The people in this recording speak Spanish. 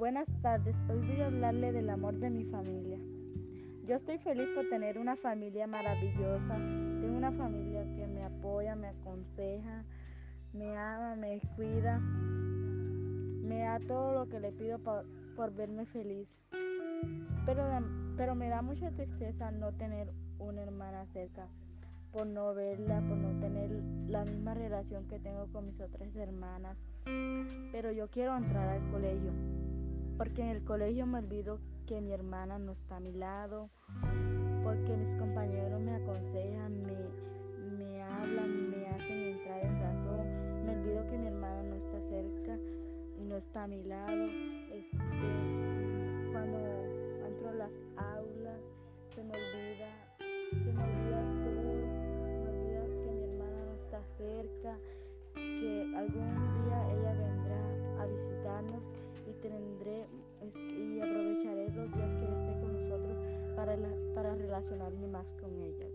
Buenas tardes, hoy voy a hablarle del amor de mi familia. Yo estoy feliz por tener una familia maravillosa, tengo una familia que me apoya, me aconseja, me ama, me cuida, me da todo lo que le pido por, verme feliz. Pero, pero me da mucha tristeza no tener una hermana cerca, por no verla, por no tener la misma relación que tengo con mis otras hermanas. Pero yo quiero entrar al colegio porque en el colegio me olvido que mi hermana no está a mi lado, porque mis compañeros me aconsejan, me, me hablan, me hacen entrar en razón, me olvido que mi hermana no está cerca y no está a mi lado. Este, cuando entro a las aulas, se me olvida, se me olvida todo, me olvida que mi hermana no está cerca, que algún relacionarme más con ella casi.